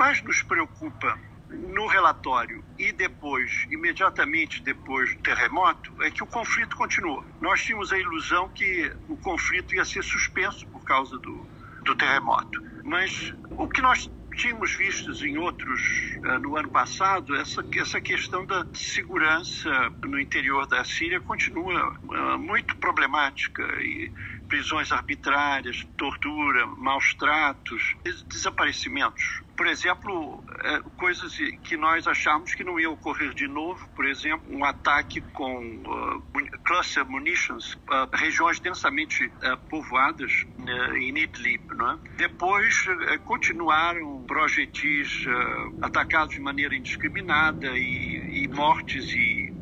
mais nos preocupa no relatório e depois, imediatamente depois do terremoto, é que o conflito continua. Nós tínhamos a ilusão que o conflito ia ser suspenso por causa do, do terremoto. Mas o que nós tínhamos visto em outros uh, no ano passado, essa, essa questão da segurança no interior da Síria continua uh, muito problemática e prisões arbitrárias, tortura, maus tratos, desaparecimentos. Por exemplo, é, coisas que nós achamos que não ia ocorrer de novo, por exemplo, um ataque com uh, cluster munitions, uh, regiões densamente povoadas em Idlib. Não é? Depois, continuaram projetis atacados de maneira indiscriminada e, e mortes e,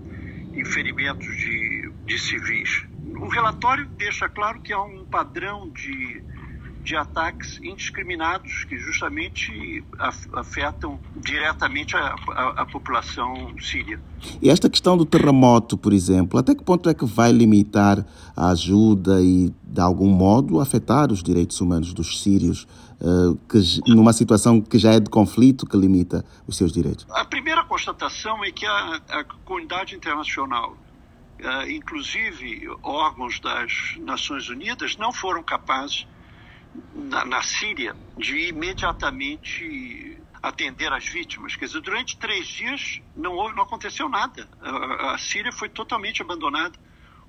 e ferimentos de, de civis o relatório deixa claro que há um padrão de, de ataques indiscriminados que justamente afetam diretamente a, a, a, população síria. E esta questão do terremoto, por exemplo, até que ponto é que vai limitar a ajuda e, de algum modo, afetar os direitos humanos dos sírios, uh, que, numa situação que já é de conflito, que limita os seus direitos? A primeira constatação é que a, a comunidade internacional uh, inclusive órgãos das Nações Unidas, não foram capazes, na, na Síria, de imediatamente atender as vítimas. Quer dizer, durante três dias não, houve, não aconteceu nada. A, a Síria foi totalmente abandonada.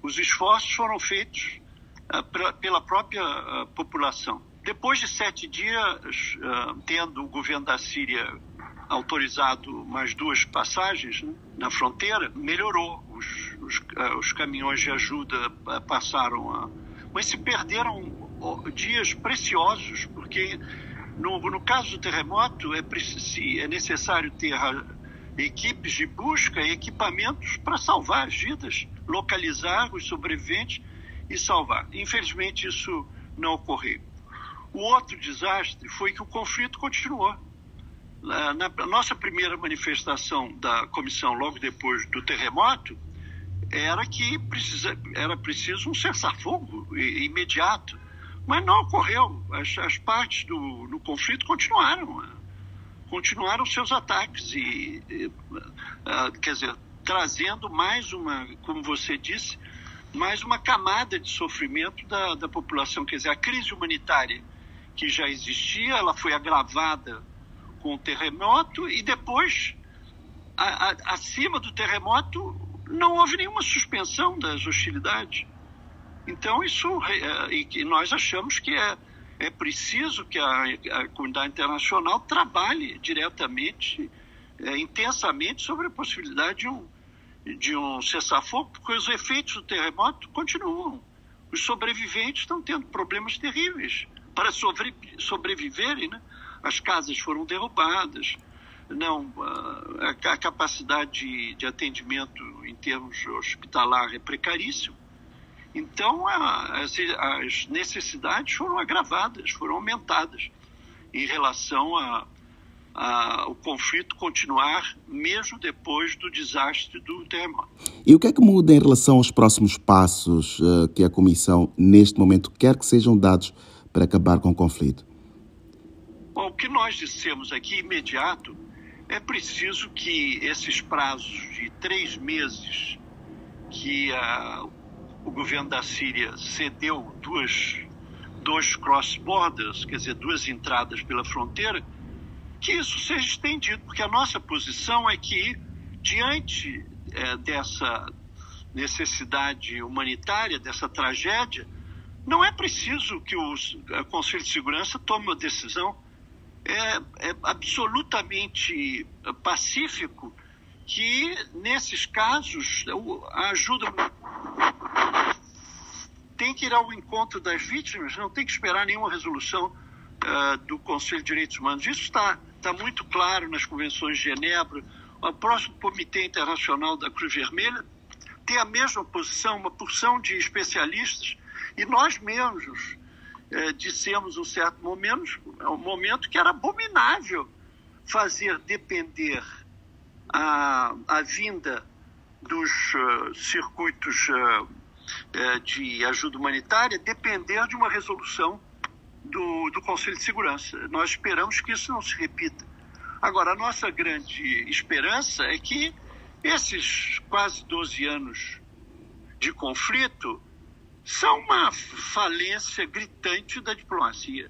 Os esforços foram feitos uh, pra, pela própria uh, população. Depois de sete dias, uh, tendo o governo da Síria autorizado mais duas passagens né, na fronteira, melhorou. Os, os, os, caminhões de ajuda passaram a. Mas se perderam dias preciosos, porque no, no caso do terremoto é, é necessário ter equipes de busca e equipamentos para salvar as vidas, localizar os sobreviventes e salvar. Infelizmente, isso não ocorreu. O outro desastre foi que o conflito continuou na nossa primeira manifestação da comissão, logo depois do terremoto, era que precisa, era preciso um cessar-fogo imediato. Mas não ocorreu. As, as partes do, do, conflito continuaram. Continuaram seus ataques. E, e uh, quer dizer, trazendo mais uma, como você disse, mais uma camada de sofrimento da, da população. Quer dizer, a crise humanitária que já existia, ela foi agravada com o terremoto e depois, a, a, acima do terremoto, não houve nenhuma suspensão das hostilidades. Então, isso, é, e nós achamos que é, é preciso que a, a comunidade internacional trabalhe diretamente, é, intensamente, sobre a possibilidade de um, de um cessar-fogo, porque os efeitos do terremoto continuam. Os sobreviventes estão tendo problemas terríveis para sobre, sobreviverem, né? as casas foram derrubadas, não a, capacidade de, de, atendimento em termos hospitalar é precaríssimo. Então as, as necessidades foram agravadas, foram aumentadas em relação a, a, o conflito continuar mesmo depois do desastre do terremoto. E o que é que muda em relação aos próximos passos uh, que a Comissão, neste momento, quer que sejam dados para acabar com o conflito? Bom, o que nós dissemos aqui imediato é preciso que esses prazos de três meses que a, o governo da Síria cedeu duas, dois cross-borders, quer dizer, duas entradas pela fronteira, que isso seja estendido, porque a nossa posição é que, diante é, dessa necessidade humanitária, dessa tragédia, não é preciso que o Conselho de Segurança tome uma decisão é, é absolutamente pacífico que, nesses casos, a ajuda tem que ir ao encontro das vítimas, não tem que esperar nenhuma resolução uh, do Conselho de Direitos Humanos. Isso está tá muito claro nas convenções de Genebra. O próximo Comitê Internacional da Cruz Vermelha tem a mesma posição, uma porção de especialistas, e nós mesmos é, dissemos um certo momento, um momento que era abominável fazer depender a, a vinda dos uh, circuitos uh, de ajuda humanitária depender de uma resolução do, do Conselho de Segurança. Nós esperamos que isso não se repita. Agora, a nossa grande esperança é que esses quase 12 anos de conflito são uma falência gritante da diplomacia.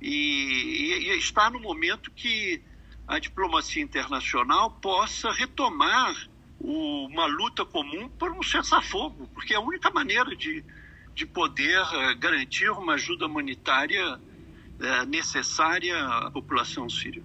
E, e, está no momento que a diplomacia internacional possa retomar uma luta comum por um cessar-fogo, porque é a única maneira de, de poder uh, garantir uma ajuda humanitária uh, necessária à população síria.